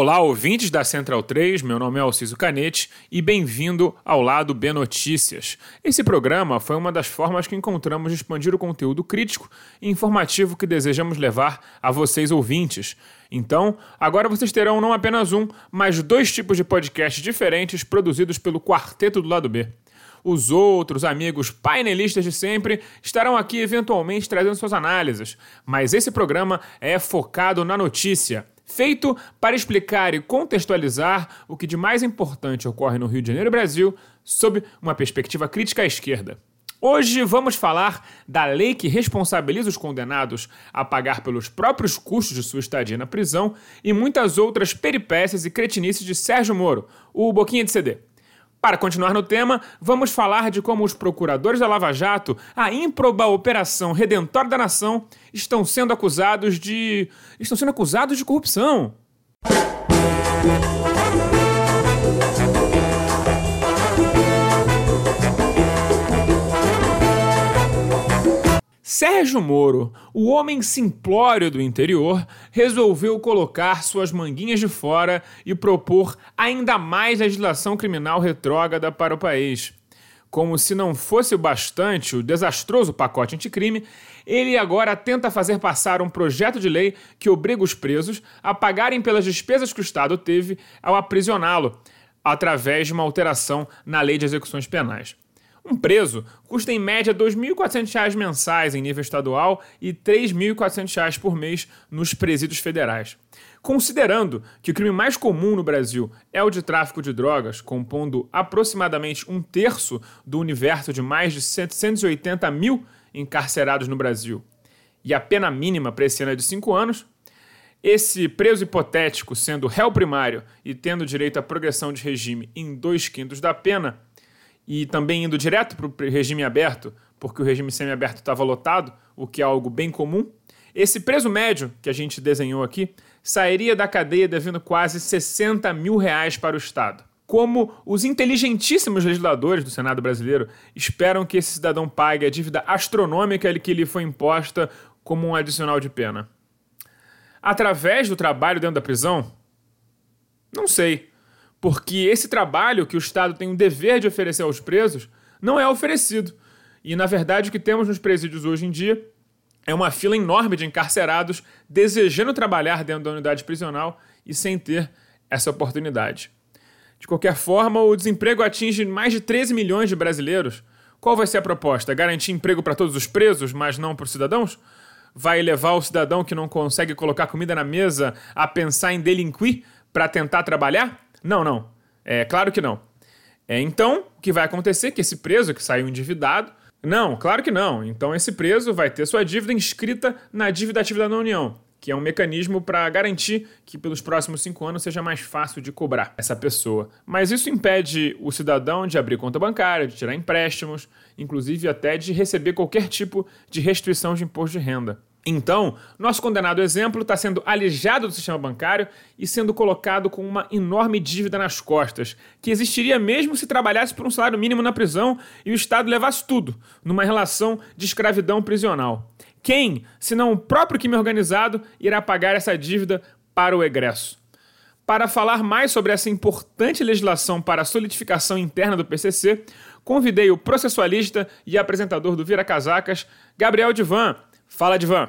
Olá, ouvintes da Central 3, meu nome é Alciso Canete e bem-vindo ao Lado B Notícias. Esse programa foi uma das formas que encontramos de expandir o conteúdo crítico e informativo que desejamos levar a vocês ouvintes. Então, agora vocês terão não apenas um, mas dois tipos de podcasts diferentes produzidos pelo Quarteto do Lado B. Os outros amigos painelistas de sempre estarão aqui eventualmente trazendo suas análises, mas esse programa é focado na notícia feito para explicar e contextualizar o que de mais importante ocorre no Rio de Janeiro e Brasil sob uma perspectiva crítica à esquerda. Hoje vamos falar da lei que responsabiliza os condenados a pagar pelos próprios custos de sua estadia na prisão e muitas outras peripécias e cretinices de Sérgio Moro, o Boquinha de CD. Para continuar no tema, vamos falar de como os procuradores da Lava Jato, a ímproba Operação Redentor da Nação, estão sendo acusados de. estão sendo acusados de corrupção. Sérgio Moro, o homem simplório do interior, resolveu colocar suas manguinhas de fora e propor ainda mais legislação criminal retrógrada para o país. Como se não fosse o bastante o desastroso pacote anticrime, ele agora tenta fazer passar um projeto de lei que obriga os presos a pagarem pelas despesas que o Estado teve ao aprisioná-lo, através de uma alteração na lei de execuções penais. Um preso custa em média R$ 2.400 mensais em nível estadual e R$ 3.400 por mês nos presídios federais. Considerando que o crime mais comum no Brasil é o de tráfico de drogas, compondo aproximadamente um terço do universo de mais de 780 mil encarcerados no Brasil, e a pena mínima para esse ano é de 5 anos, esse preso hipotético, sendo réu primário e tendo direito à progressão de regime em dois quintos da pena, e também indo direto para o regime aberto, porque o regime semiaberto estava lotado, o que é algo bem comum, esse preso médio que a gente desenhou aqui sairia da cadeia devendo quase 60 mil reais para o Estado. Como os inteligentíssimos legisladores do Senado brasileiro esperam que esse cidadão pague a dívida astronômica que lhe foi imposta como um adicional de pena? Através do trabalho dentro da prisão? Não sei porque esse trabalho que o Estado tem o dever de oferecer aos presos não é oferecido. E, na verdade, o que temos nos presídios hoje em dia é uma fila enorme de encarcerados desejando trabalhar dentro da unidade prisional e sem ter essa oportunidade. De qualquer forma, o desemprego atinge mais de 13 milhões de brasileiros. Qual vai ser a proposta? Garantir emprego para todos os presos, mas não para os cidadãos? Vai levar o cidadão que não consegue colocar comida na mesa a pensar em delinquir para tentar trabalhar? Não, não. É claro que não. É, então, o que vai acontecer é que esse preso que saiu endividado. Não, claro que não. Então, esse preso vai ter sua dívida inscrita na dívida ativa da União, que é um mecanismo para garantir que pelos próximos cinco anos seja mais fácil de cobrar essa pessoa. Mas isso impede o cidadão de abrir conta bancária, de tirar empréstimos, inclusive até de receber qualquer tipo de restrição de imposto de renda. Então, nosso condenado exemplo está sendo alijado do sistema bancário e sendo colocado com uma enorme dívida nas costas, que existiria mesmo se trabalhasse por um salário mínimo na prisão e o Estado levasse tudo, numa relação de escravidão prisional. Quem, se não o próprio crime organizado, irá pagar essa dívida para o egresso? Para falar mais sobre essa importante legislação para a solidificação interna do PCC, convidei o processualista e apresentador do Vira Casacas, Gabriel Divan. Fala, Divan!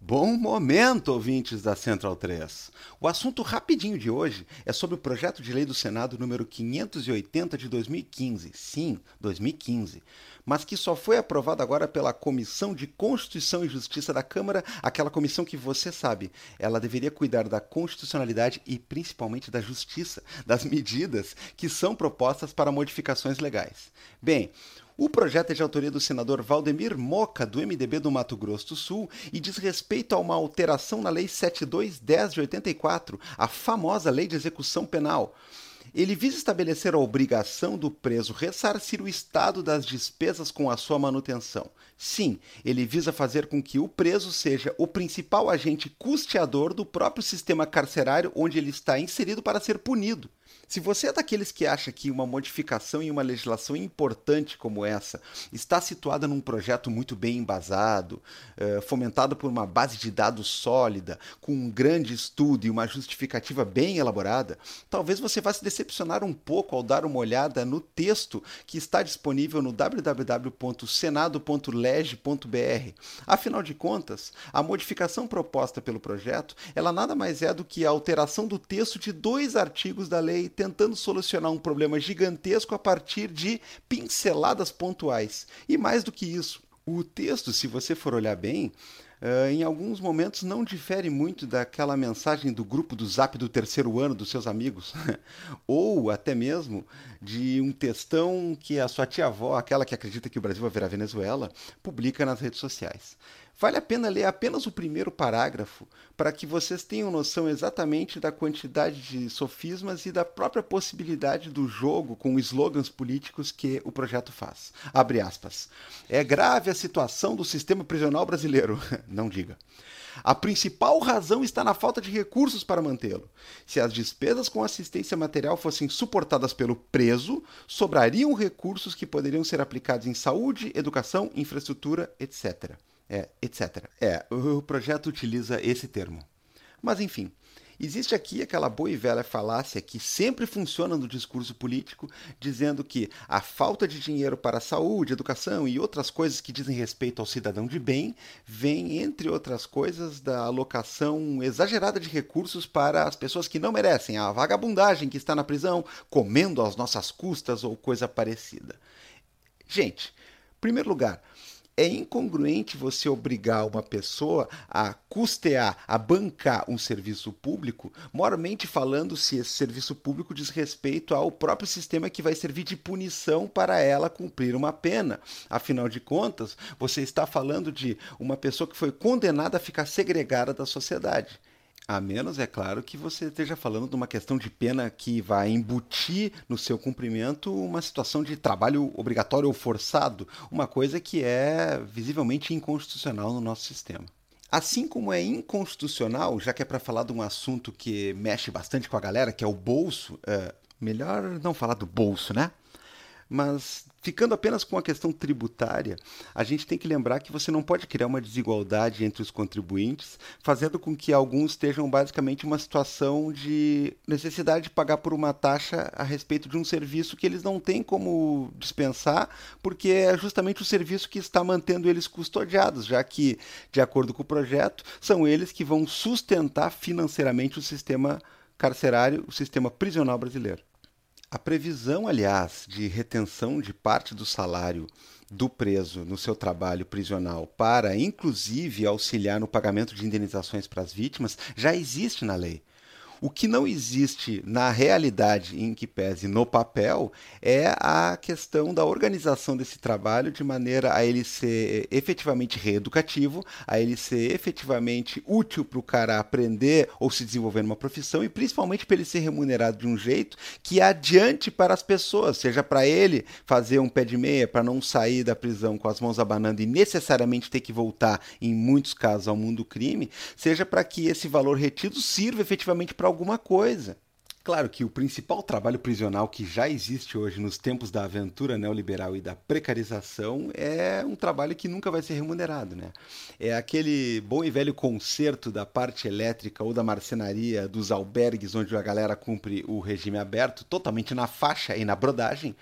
Bom momento, ouvintes da Central 3. O assunto rapidinho de hoje é sobre o projeto de lei do Senado número 580 de 2015. Sim, 2015. Mas que só foi aprovado agora pela Comissão de Constituição e Justiça da Câmara, aquela comissão que você sabe, ela deveria cuidar da constitucionalidade e principalmente da justiça, das medidas que são propostas para modificações legais. Bem, o projeto é de autoria do senador Valdemir Moca, do MDB do Mato Grosso do Sul, e diz respeito a uma alteração na Lei 7210 de 84, a famosa Lei de Execução Penal. Ele visa estabelecer a obrigação do preso ressarcir o Estado das despesas com a sua manutenção. Sim, ele visa fazer com que o preso seja o principal agente custeador do próprio sistema carcerário onde ele está inserido para ser punido. Se você é daqueles que acha que uma modificação em uma legislação importante como essa está situada num projeto muito bem embasado, eh, fomentado por uma base de dados sólida, com um grande estudo e uma justificativa bem elaborada, talvez você vá se decepcionar um pouco ao dar uma olhada no texto que está disponível no www.senado.leg.br. Afinal de contas, a modificação proposta pelo projeto, ela nada mais é do que a alteração do texto de dois artigos da lei tentando solucionar um problema gigantesco a partir de pinceladas pontuais. E mais do que isso, o texto, se você for olhar bem, Uh, em alguns momentos não difere muito daquela mensagem do grupo do Zap do terceiro ano dos seus amigos, ou até mesmo de um textão que a sua tia-avó, aquela que acredita que o Brasil vai virar Venezuela, publica nas redes sociais. Vale a pena ler apenas o primeiro parágrafo para que vocês tenham noção exatamente da quantidade de sofismas e da própria possibilidade do jogo com slogans políticos que o projeto faz. Abre aspas. É grave a situação do sistema prisional brasileiro. Não diga. A principal razão está na falta de recursos para mantê-lo. Se as despesas com assistência material fossem suportadas pelo preso, sobrariam recursos que poderiam ser aplicados em saúde, educação, infraestrutura, etc é, etc. É, o projeto utiliza esse termo. Mas enfim, existe aqui aquela boa e velha falácia que sempre funciona no discurso político, dizendo que a falta de dinheiro para a saúde, educação e outras coisas que dizem respeito ao cidadão de bem vem, entre outras coisas, da alocação exagerada de recursos para as pessoas que não merecem, a vagabundagem que está na prisão, comendo às nossas custas ou coisa parecida. Gente, em primeiro lugar, é incongruente você obrigar uma pessoa a custear, a bancar um serviço público, moralmente falando, se esse serviço público diz respeito ao próprio sistema que vai servir de punição para ela cumprir uma pena. Afinal de contas, você está falando de uma pessoa que foi condenada a ficar segregada da sociedade. A menos, é claro, que você esteja falando de uma questão de pena que vai embutir no seu cumprimento uma situação de trabalho obrigatório ou forçado, uma coisa que é visivelmente inconstitucional no nosso sistema. Assim como é inconstitucional, já que é para falar de um assunto que mexe bastante com a galera, que é o bolso, é melhor não falar do bolso, né? Mas ficando apenas com a questão tributária, a gente tem que lembrar que você não pode criar uma desigualdade entre os contribuintes, fazendo com que alguns estejam basicamente uma situação de necessidade de pagar por uma taxa a respeito de um serviço que eles não têm como dispensar, porque é justamente o serviço que está mantendo eles custodiados, já que, de acordo com o projeto, são eles que vão sustentar financeiramente o sistema carcerário, o sistema prisional brasileiro. A previsão, aliás, de retenção de parte do salário do preso no seu trabalho prisional para, inclusive, auxiliar no pagamento de indenizações para as vítimas já existe na lei. O que não existe na realidade, em que pese no papel, é a questão da organização desse trabalho de maneira a ele ser efetivamente reeducativo, a ele ser efetivamente útil para o cara aprender ou se desenvolver numa profissão e principalmente para ele ser remunerado de um jeito que adiante para as pessoas, seja para ele fazer um pé de meia para não sair da prisão com as mãos abanando e necessariamente ter que voltar, em muitos casos, ao mundo do crime, seja para que esse valor retido sirva efetivamente para alguma coisa. Claro que o principal trabalho prisional que já existe hoje nos tempos da aventura neoliberal e da precarização é um trabalho que nunca vai ser remunerado, né? É aquele bom e velho concerto da parte elétrica ou da marcenaria dos albergues onde a galera cumpre o regime aberto, totalmente na faixa e na brodagem,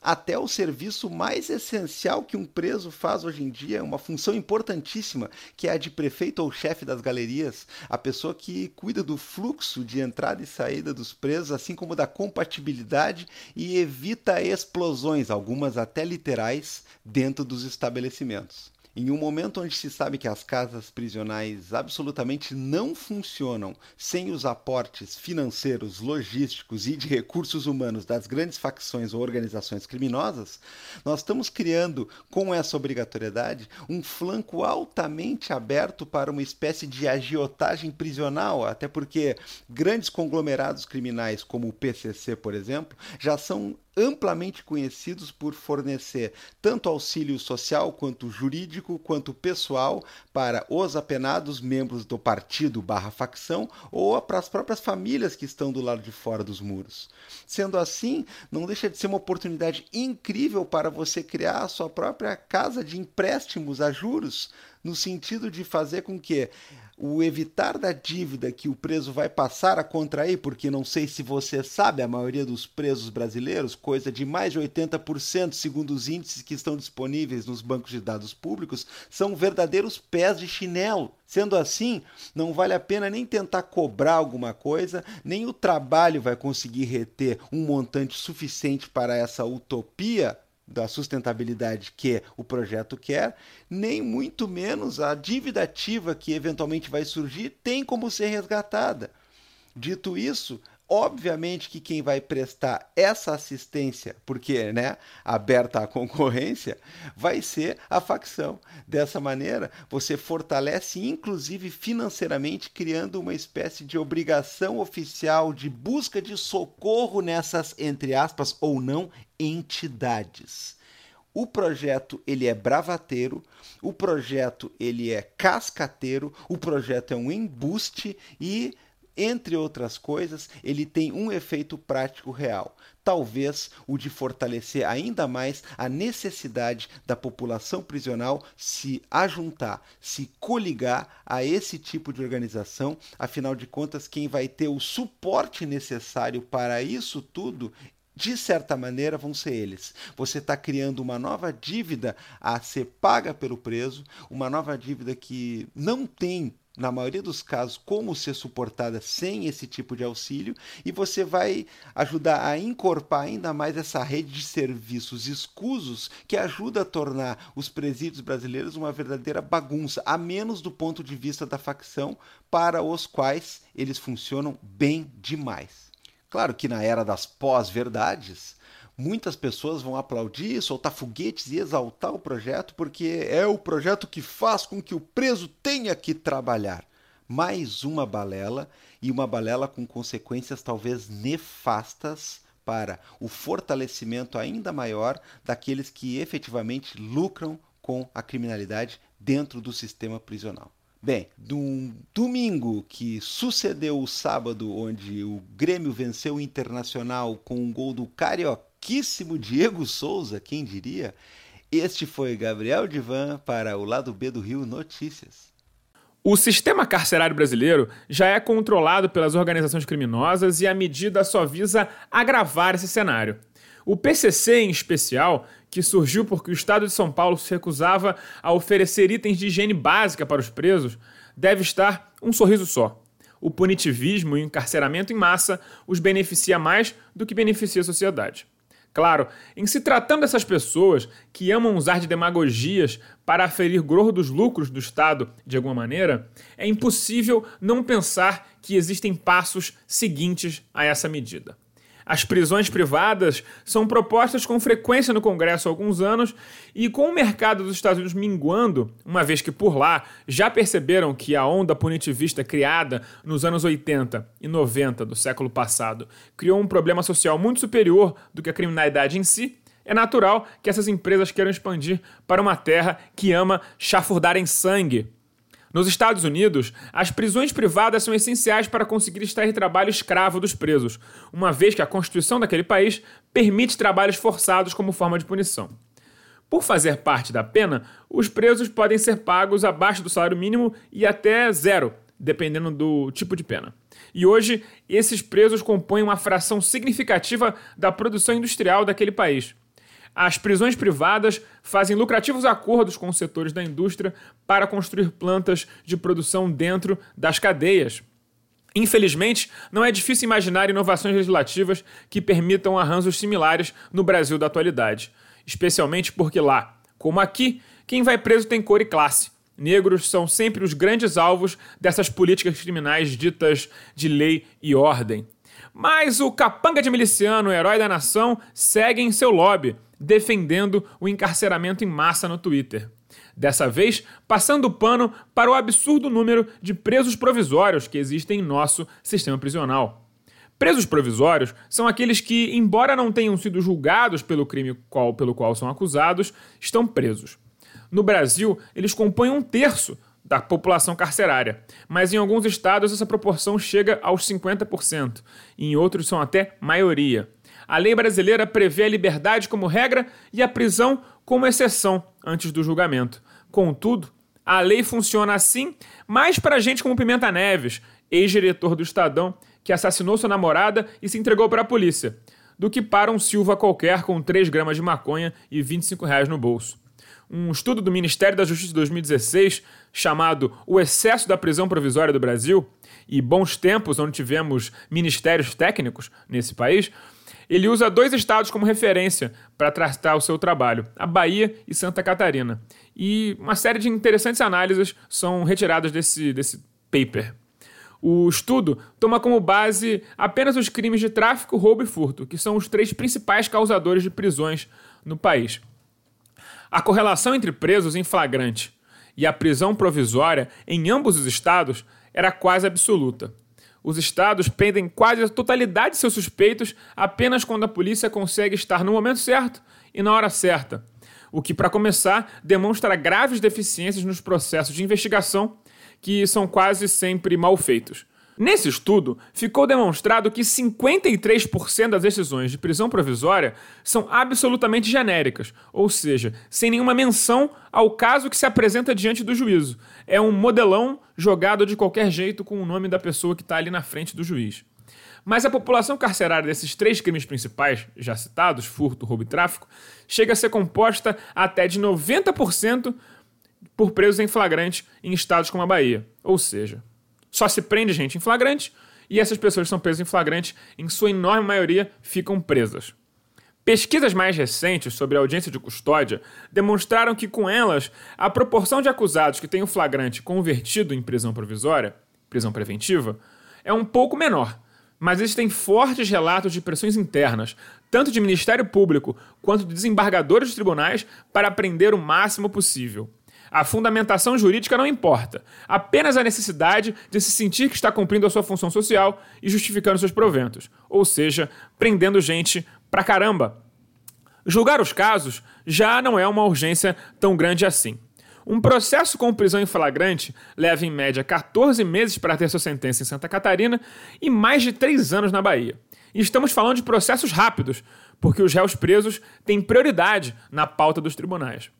até o serviço mais essencial que um preso faz hoje em dia, uma função importantíssima, que é a de prefeito ou chefe das galerias, a pessoa que cuida do fluxo de entrada e saída dos presos, assim como da compatibilidade e evita explosões, algumas até literais, dentro dos estabelecimentos. Em um momento onde se sabe que as casas prisionais absolutamente não funcionam sem os aportes financeiros, logísticos e de recursos humanos das grandes facções ou organizações criminosas, nós estamos criando, com essa obrigatoriedade, um flanco altamente aberto para uma espécie de agiotagem prisional, até porque grandes conglomerados criminais, como o PCC, por exemplo, já são amplamente conhecidos por fornecer tanto auxílio social quanto jurídico quanto pessoal para os apenados membros do partido barra facção ou para as próprias famílias que estão do lado de fora dos muros. Sendo assim, não deixa de ser uma oportunidade incrível para você criar a sua própria casa de empréstimos a juros, no sentido de fazer com que o evitar da dívida que o preso vai passar a contrair, porque não sei se você sabe, a maioria dos presos brasileiros, coisa de mais de 80%, segundo os índices que estão disponíveis nos bancos de dados públicos, são verdadeiros pés de chinelo. Sendo assim, não vale a pena nem tentar cobrar alguma coisa, nem o trabalho vai conseguir reter um montante suficiente para essa utopia da sustentabilidade que o projeto quer, nem muito menos a dívida ativa que eventualmente vai surgir tem como ser resgatada. Dito isso, obviamente que quem vai prestar essa assistência, porque né, aberta à concorrência, vai ser a facção. Dessa maneira, você fortalece inclusive financeiramente, criando uma espécie de obrigação oficial de busca de socorro nessas, entre aspas, ou não, entidades. O projeto ele é bravateiro, o projeto ele é cascateiro, o projeto é um embuste e entre outras coisas, ele tem um efeito prático real. Talvez o de fortalecer ainda mais a necessidade da população prisional se ajuntar, se coligar a esse tipo de organização. Afinal de contas, quem vai ter o suporte necessário para isso tudo de certa maneira, vão ser eles. Você está criando uma nova dívida a ser paga pelo preso, uma nova dívida que não tem na maioria dos casos, como ser suportada sem esse tipo de auxílio, e você vai ajudar a encorpar ainda mais essa rede de serviços escusos que ajuda a tornar os presídios brasileiros uma verdadeira bagunça, a menos do ponto de vista da facção, para os quais eles funcionam bem demais. Claro que na era das pós-verdades, muitas pessoas vão aplaudir, soltar foguetes e exaltar o projeto, porque é o projeto que faz com que o preso tenha que trabalhar. Mais uma balela e uma balela com consequências talvez nefastas para o fortalecimento ainda maior daqueles que efetivamente lucram com a criminalidade dentro do sistema prisional. Bem, de um domingo que sucedeu o sábado, onde o Grêmio venceu o Internacional com um gol do carioquíssimo Diego Souza, quem diria? Este foi Gabriel Divan para o lado B do Rio Notícias. O sistema carcerário brasileiro já é controlado pelas organizações criminosas e a medida só visa agravar esse cenário. O PCC, em especial, que surgiu porque o Estado de São Paulo se recusava a oferecer itens de higiene básica para os presos, deve estar um sorriso só. O punitivismo e o encarceramento em massa os beneficia mais do que beneficia a sociedade. Claro, em se tratando dessas pessoas que amam usar de demagogias para aferir grosso dos lucros do Estado de alguma maneira, é impossível não pensar que existem passos seguintes a essa medida. As prisões privadas são propostas com frequência no Congresso há alguns anos e com o mercado dos Estados Unidos minguando, uma vez que por lá já perceberam que a onda punitivista criada nos anos 80 e 90 do século passado criou um problema social muito superior do que a criminalidade em si, é natural que essas empresas queiram expandir para uma terra que ama chafurdar em sangue nos Estados Unidos, as prisões privadas são essenciais para conseguir extrair trabalho escravo dos presos, uma vez que a Constituição daquele país permite trabalhos forçados como forma de punição. Por fazer parte da pena, os presos podem ser pagos abaixo do salário mínimo e até zero, dependendo do tipo de pena. E hoje, esses presos compõem uma fração significativa da produção industrial daquele país. As prisões privadas fazem lucrativos acordos com os setores da indústria para construir plantas de produção dentro das cadeias. Infelizmente, não é difícil imaginar inovações legislativas que permitam arranjos similares no Brasil da atualidade, especialmente porque lá, como aqui, quem vai preso tem cor e classe. Negros são sempre os grandes alvos dessas políticas criminais ditas de lei e ordem. Mas o capanga de miliciano, herói da nação, segue em seu lobby defendendo o encarceramento em massa no Twitter. Dessa vez, passando o pano para o absurdo número de presos provisórios que existem em nosso sistema prisional. Presos provisórios são aqueles que, embora não tenham sido julgados pelo crime qual, pelo qual são acusados, estão presos. No Brasil, eles compõem um terço da população carcerária, mas em alguns estados essa proporção chega aos 50%, e em outros são até maioria. A lei brasileira prevê a liberdade como regra e a prisão como exceção antes do julgamento. Contudo, a lei funciona assim mais para gente como Pimenta Neves, ex-diretor do Estadão, que assassinou sua namorada e se entregou para a polícia, do que para um Silva qualquer com 3 gramas de maconha e 25 reais no bolso. Um estudo do Ministério da Justiça de 2016, chamado O Excesso da Prisão Provisória do Brasil, e bons tempos onde tivemos ministérios técnicos nesse país, ele usa dois estados como referência para tratar o seu trabalho, a Bahia e Santa Catarina. E uma série de interessantes análises são retiradas desse, desse paper. O estudo toma como base apenas os crimes de tráfico, roubo e furto, que são os três principais causadores de prisões no país. A correlação entre presos em flagrante e a prisão provisória em ambos os estados era quase absoluta. Os estados prendem quase a totalidade de seus suspeitos apenas quando a polícia consegue estar no momento certo e na hora certa, o que, para começar, demonstra graves deficiências nos processos de investigação, que são quase sempre mal feitos. Nesse estudo, ficou demonstrado que 53% das decisões de prisão provisória são absolutamente genéricas, ou seja, sem nenhuma menção ao caso que se apresenta diante do juízo. É um modelão jogado de qualquer jeito com o nome da pessoa que está ali na frente do juiz. Mas a população carcerária desses três crimes principais, já citados, furto, roubo e tráfico, chega a ser composta até de 90% por presos em flagrante em estados como a Bahia. Ou seja, só se prende gente em flagrante e essas pessoas que são presas em flagrante, em sua enorme maioria, ficam presas. Pesquisas mais recentes sobre a audiência de custódia demonstraram que, com elas, a proporção de acusados que têm o flagrante convertido em prisão provisória, prisão preventiva, é um pouco menor. Mas existem fortes relatos de pressões internas, tanto de Ministério Público quanto de desembargadores de tribunais, para prender o máximo possível. A fundamentação jurídica não importa, apenas a necessidade de se sentir que está cumprindo a sua função social e justificando seus proventos, ou seja, prendendo gente pra caramba. Julgar os casos já não é uma urgência tão grande assim. Um processo com prisão em flagrante leva em média 14 meses para ter sua sentença em Santa Catarina e mais de 3 anos na Bahia. E estamos falando de processos rápidos, porque os réus presos têm prioridade na pauta dos tribunais.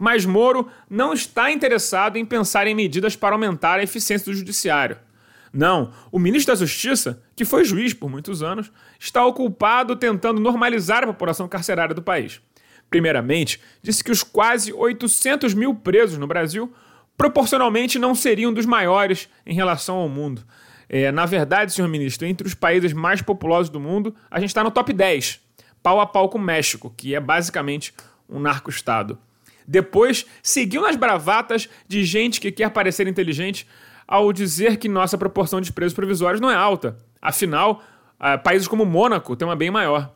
Mas Moro não está interessado em pensar em medidas para aumentar a eficiência do judiciário. Não, o ministro da Justiça, que foi juiz por muitos anos, está ocupado tentando normalizar a população carcerária do país. Primeiramente, disse que os quase 800 mil presos no Brasil proporcionalmente não seriam dos maiores em relação ao mundo. É, na verdade, senhor ministro, entre os países mais populosos do mundo, a gente está no top 10, pau a pau com o México, que é basicamente um narco-estado. Depois, seguiu nas bravatas de gente que quer parecer inteligente ao dizer que nossa proporção de presos provisórios não é alta. Afinal, uh, países como Mônaco têm uma bem maior.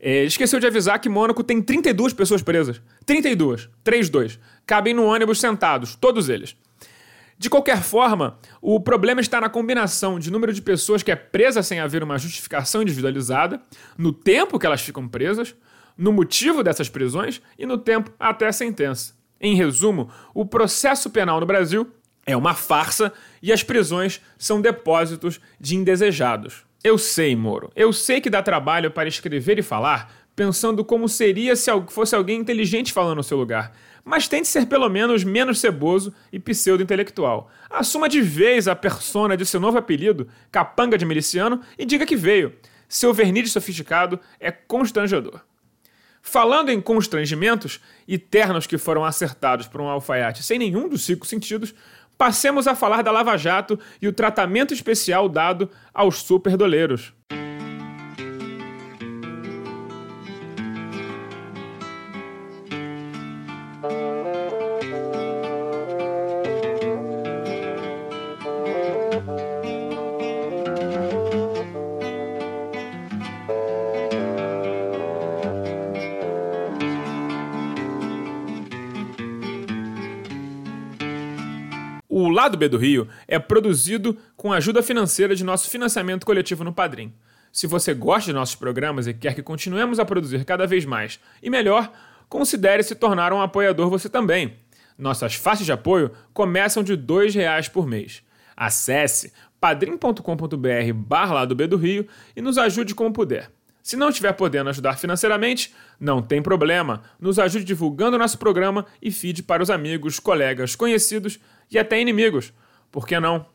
É, esqueceu de avisar que Mônaco tem 32 pessoas presas. 32. 3-2. Cabem no ônibus sentados, todos eles. De qualquer forma, o problema está na combinação de número de pessoas que é presa sem haver uma justificação individualizada, no tempo que elas ficam presas, no motivo dessas prisões e no tempo até a sentença. Em resumo, o processo penal no Brasil é uma farsa e as prisões são depósitos de indesejados. Eu sei, Moro, eu sei que dá trabalho para escrever e falar pensando como seria se fosse alguém inteligente falando no seu lugar. Mas tente ser pelo menos menos ceboso e pseudo-intelectual. Assuma de vez a persona de seu novo apelido, capanga de miliciano, e diga que veio. Seu verniz sofisticado é constrangedor. Falando em constrangimentos e ternos que foram acertados por um alfaiate sem nenhum dos cinco sentidos, passemos a falar da Lava Jato e o tratamento especial dado aos superdoleiros. B do Rio é produzido com a ajuda financeira de nosso financiamento coletivo no Padrim. Se você gosta de nossos programas e quer que continuemos a produzir cada vez mais e melhor, considere se tornar um apoiador você também. Nossas faixas de apoio começam de R$ reais por mês. Acesse padrim.com.br barra do Rio e nos ajude como puder. Se não estiver podendo ajudar financeiramente, não tem problema. Nos ajude divulgando nosso programa e feed para os amigos, colegas, conhecidos e até inimigos. Por que não?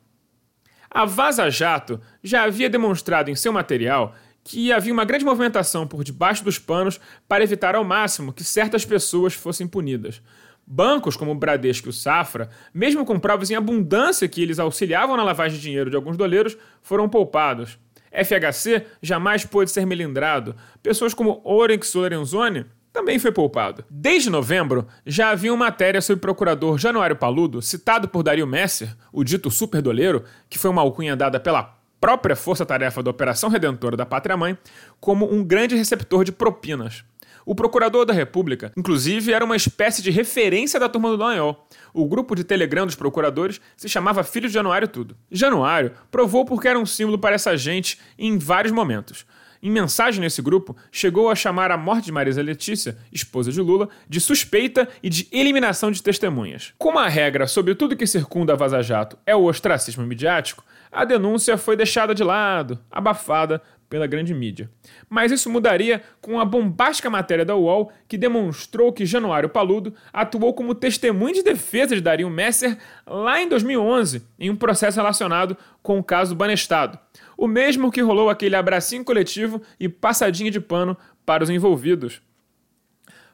A Vaza Jato já havia demonstrado em seu material que havia uma grande movimentação por debaixo dos panos para evitar ao máximo que certas pessoas fossem punidas. Bancos como o Bradesco e o Safra, mesmo com provas em abundância que eles auxiliavam na lavagem de dinheiro de alguns doleiros, foram poupados. FHC jamais pôde ser melindrado. Pessoas como Oryx Lorenzoni também foi poupado. Desde novembro, já havia uma matéria sobre o procurador Januário Paludo, citado por Dario Messer, o dito superdoleiro, que foi uma alcunha dada pela própria força-tarefa da Operação Redentora da Pátria Mãe, como um grande receptor de propinas. O procurador da República, inclusive, era uma espécie de referência da turma do Dallagnol. O grupo de Telegram dos procuradores se chamava Filho de Januário Tudo. Januário provou porque era um símbolo para essa gente em vários momentos. Em mensagem nesse grupo, chegou a chamar a morte de Marisa Letícia, esposa de Lula, de suspeita e de eliminação de testemunhas. Como a regra sobre tudo que circunda a Vaza Jato é o ostracismo midiático, a denúncia foi deixada de lado, abafada pela grande mídia. Mas isso mudaria com a bombástica matéria da UOL que demonstrou que Januário Paludo atuou como testemunho de defesa de Dario Messer lá em 2011, em um processo relacionado com o caso Banestado. O mesmo que rolou aquele abracinho coletivo e passadinha de pano para os envolvidos.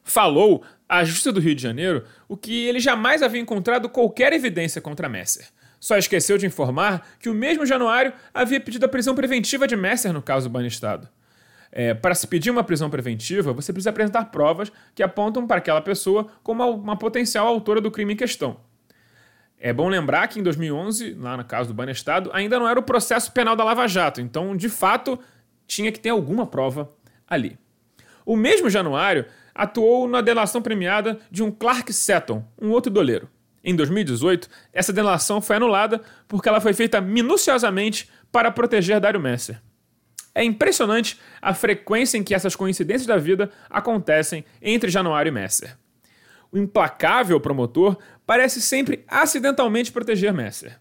Falou à Justiça do Rio de Janeiro o que ele jamais havia encontrado qualquer evidência contra Messer só esqueceu de informar que o mesmo Januário havia pedido a prisão preventiva de Messer no caso do Banestado. É, para se pedir uma prisão preventiva, você precisa apresentar provas que apontam para aquela pessoa como uma potencial autora do crime em questão. É bom lembrar que em 2011, lá no caso do Banestado, ainda não era o processo penal da Lava Jato, então, de fato, tinha que ter alguma prova ali. O mesmo Januário atuou na delação premiada de um Clark Seton, um outro doleiro. Em 2018, essa delação foi anulada porque ela foi feita minuciosamente para proteger Dário Messer. É impressionante a frequência em que essas coincidências da vida acontecem entre Januário e Messer. O implacável promotor parece sempre acidentalmente proteger Messer.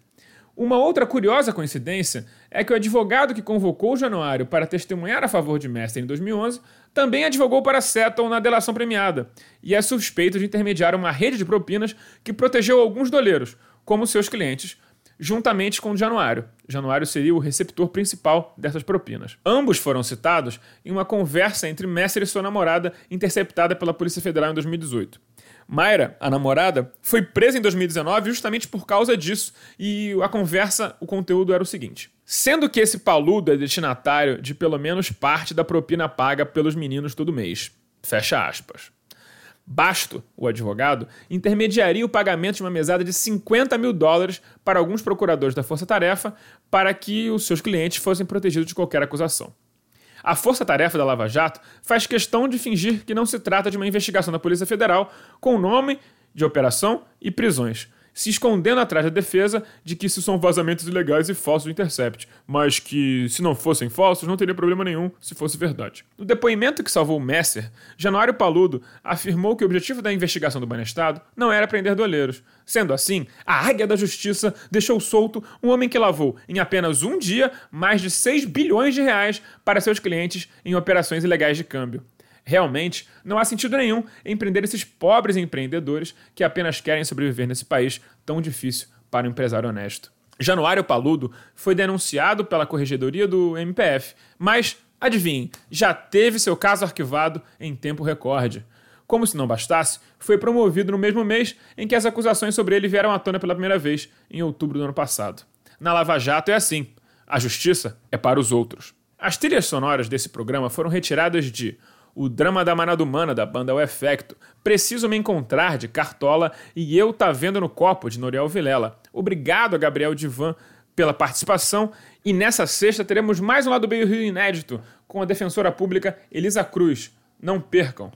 Uma outra curiosa coincidência é que o advogado que convocou Januário para testemunhar a favor de Messer em 2011 também advogou para Settle na delação premiada e é suspeito de intermediar uma rede de propinas que protegeu alguns doleiros, como seus clientes, juntamente com Januário. Januário seria o receptor principal dessas propinas. Ambos foram citados em uma conversa entre Messer e sua namorada interceptada pela Polícia Federal em 2018. Mayra, a namorada, foi presa em 2019 justamente por causa disso, e a conversa, o conteúdo era o seguinte: sendo que esse paludo é destinatário de pelo menos parte da propina paga pelos meninos todo mês. Fecha aspas. Basto, o advogado, intermediaria o pagamento de uma mesada de 50 mil dólares para alguns procuradores da Força Tarefa para que os seus clientes fossem protegidos de qualquer acusação. A força-tarefa da Lava Jato faz questão de fingir que não se trata de uma investigação da Polícia Federal com nome de operação e prisões, se escondendo atrás da defesa de que isso são vazamentos ilegais e falsos do Intercept, mas que, se não fossem falsos, não teria problema nenhum se fosse verdade. No depoimento que salvou Messer, Januário Paludo afirmou que o objetivo da investigação do Banestado não era prender doleiros. Sendo assim, a águia da justiça deixou solto um homem que lavou, em apenas um dia, mais de 6 bilhões de reais para seus clientes em operações ilegais de câmbio. Realmente, não há sentido nenhum em prender esses pobres empreendedores que apenas querem sobreviver nesse país tão difícil para um empresário honesto. Januário Paludo foi denunciado pela corregedoria do MPF, mas, adivinhem, já teve seu caso arquivado em tempo recorde. Como se não bastasse, foi promovido no mesmo mês em que as acusações sobre ele vieram à tona pela primeira vez, em outubro do ano passado. Na Lava Jato é assim: a justiça é para os outros. As trilhas sonoras desse programa foram retiradas de o drama da manada humana da banda O Efecto, Preciso Me Encontrar de Cartola e Eu Tá Vendo no Copo de Noriel Vilela. Obrigado a Gabriel Divan pela participação e nessa sexta teremos mais um lado do Rio inédito com a defensora pública Elisa Cruz. Não percam!